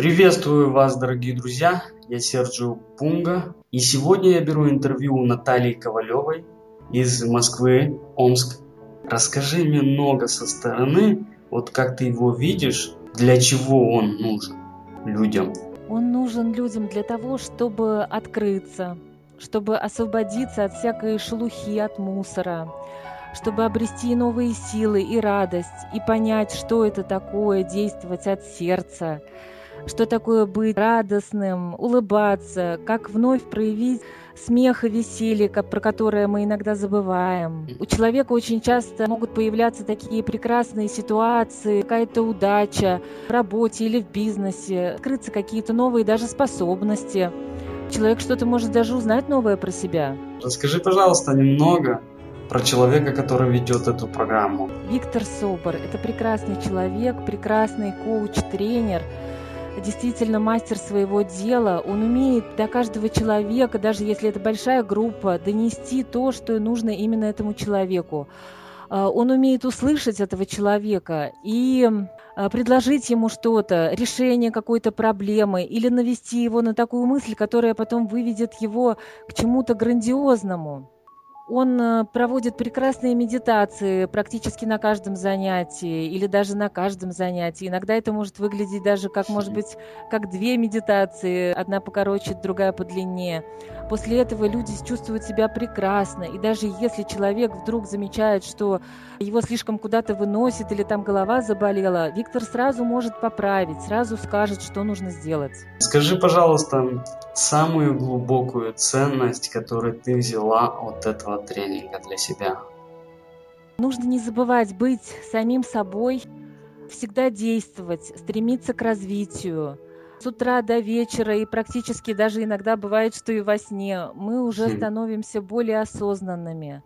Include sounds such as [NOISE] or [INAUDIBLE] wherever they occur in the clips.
Приветствую вас, дорогие друзья! Я Серджио Пунга, и сегодня я беру интервью у Натальи Ковалевой из Москвы, Омск. Расскажи мне много со стороны, вот как ты его видишь, для чего он нужен людям. Он нужен людям для того, чтобы открыться, чтобы освободиться от всякой шелухи, от мусора, чтобы обрести новые силы и радость, и понять, что это такое действовать от сердца, что такое быть радостным, улыбаться, как вновь проявить смех и веселье, про которое мы иногда забываем. У человека очень часто могут появляться такие прекрасные ситуации, какая-то удача в работе или в бизнесе, открыться какие-то новые даже способности. Человек что-то может даже узнать новое про себя. Расскажи, пожалуйста, немного про человека, который ведет эту программу. Виктор Собор – это прекрасный человек, прекрасный коуч, тренер – действительно мастер своего дела, он умеет до каждого человека, даже если это большая группа, донести то, что нужно именно этому человеку. А, он умеет услышать этого человека и а, предложить ему что-то, решение какой-то проблемы или навести его на такую мысль, которая потом выведет его к чему-то грандиозному. Он э, проводит прекрасные медитации практически на каждом занятии или даже на каждом занятии. Иногда это может выглядеть даже как, может быть, как две медитации, одна покороче, другая подлиннее. После этого люди чувствуют себя прекрасно. И даже если человек вдруг замечает, что его слишком куда-то выносит или там голова заболела, Виктор сразу может поправить, сразу скажет, что нужно сделать. Скажи, пожалуйста, самую глубокую ценность, которую ты взяла от этого тренинга для себя? Нужно не забывать быть самим собой, всегда действовать, стремиться к развитию, с утра до вечера и практически даже иногда бывает, что и во сне мы уже хм. становимся более осознанными.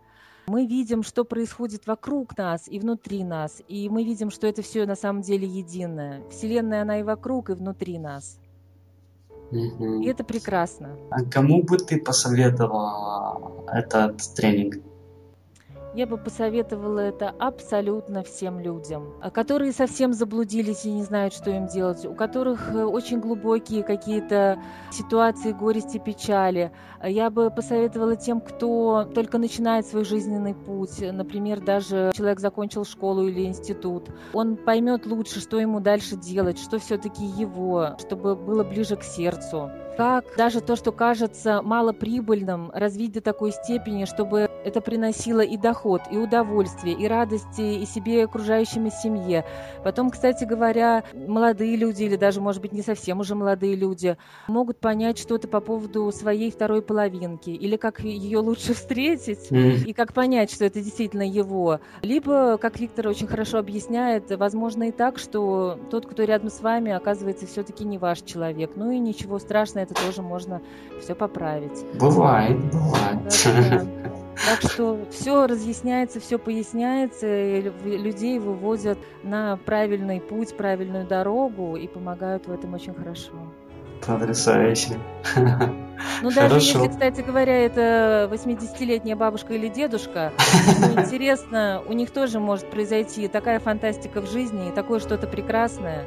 Мы видим, что происходит вокруг нас и внутри нас, и мы видим, что это все на самом деле единое. Вселенная, она и вокруг, и внутри нас. Угу. И это прекрасно. А кому бы ты посоветовала этот тренинг? Я бы посоветовала это абсолютно всем людям, а которые совсем заблудились и не знают, что им делать, у которых э, очень глубокие какие-то ситуации горести, печали. Я бы посоветовала тем, кто только начинает свой жизненный путь, например, даже человек закончил школу или институт. Он поймет лучше, что ему дальше делать, что все-таки его, чтобы было ближе к сердцу как даже то, что кажется малоприбыльным, развить до такой степени, чтобы это приносило и доход, и удовольствие, и радости и себе, и окружающим, и семье. Потом, кстати говоря, молодые люди, или даже, может быть, не совсем уже молодые люди, могут понять что-то по поводу своей второй половинки, или как ее лучше встретить, mm. и как понять, что это действительно его. Либо, как Виктор очень хорошо объясняет, возможно и так, что тот, кто рядом с вами, оказывается все-таки не ваш человек. Ну и ничего страшного, это тоже можно все поправить. Бывает, бывает. Да, да. Так что все разъясняется, все поясняется, и людей выводят на правильный путь, правильную дорогу и помогают в этом очень хорошо. Потрясающе. Ну, даже Хорошо. если, кстати говоря, это 80-летняя бабушка или дедушка, ну, [LAUGHS] интересно, у них тоже может произойти такая фантастика в жизни и такое что-то прекрасное.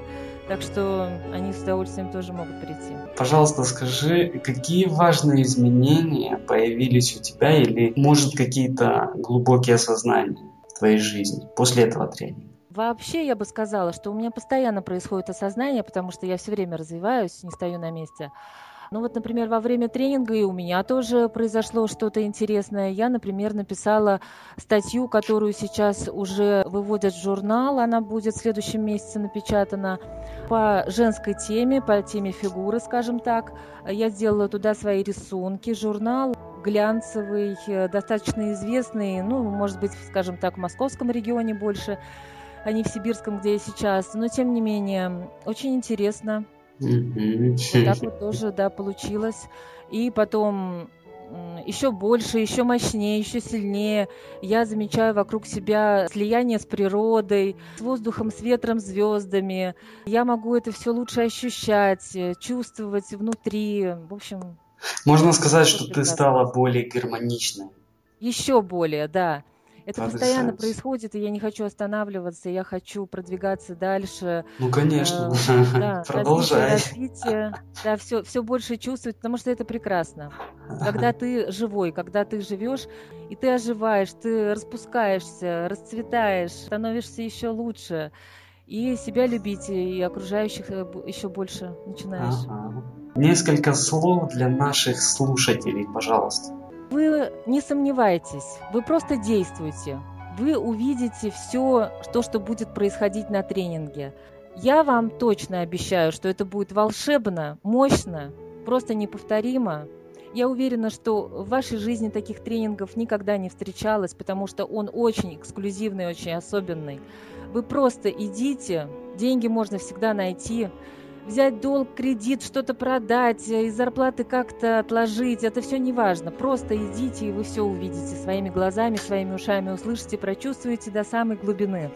Так что они с удовольствием тоже могут прийти. Пожалуйста, скажи, какие важные изменения появились у тебя или, может, какие-то глубокие осознания в твоей жизни после этого тренинга? Вообще, я бы сказала, что у меня постоянно происходит осознание, потому что я все время развиваюсь, не стою на месте. Ну вот, например, во время тренинга и у меня тоже произошло что-то интересное. Я, например, написала статью, которую сейчас уже выводят в журнал. Она будет в следующем месяце напечатана по женской теме, по теме фигуры, скажем так. Я сделала туда свои рисунки. Журнал глянцевый, достаточно известный, ну, может быть, скажем так, в московском регионе больше, а не в сибирском, где я сейчас. Но, тем не менее, очень интересно. Вот так вот тоже, да, получилось. И потом еще больше, еще мощнее, еще сильнее. Я замечаю вокруг себя слияние с природой, с воздухом, с ветром, звездами. Я могу это все лучше ощущать, чувствовать внутри. В общем. Можно сказать, что прекрасно. ты стала более гармоничной. Еще более, да. Это постоянно происходит, и я не хочу останавливаться, я хочу продвигаться дальше. Ну, конечно, э, [LAUGHS] да, продолжай. Развитие, да, все, все больше чувствовать, потому что это прекрасно. Когда [LAUGHS] ты живой, когда ты живешь, и ты оживаешь, ты распускаешься, расцветаешь, становишься еще лучше, и себя любить, и окружающих э, еще больше начинаешь. Ага. Несколько слов для наших слушателей, пожалуйста. Вы не сомневайтесь, вы просто действуйте. Вы увидите все, то, что будет происходить на тренинге. Я вам точно обещаю, что это будет волшебно, мощно, просто неповторимо. Я уверена, что в вашей жизни таких тренингов никогда не встречалось, потому что он очень эксклюзивный, очень особенный. Вы просто идите, деньги можно всегда найти взять долг, кредит, что-то продать, из зарплаты как-то отложить, это все не важно. Просто идите, и вы все увидите своими глазами, своими ушами услышите, прочувствуете до самой глубины.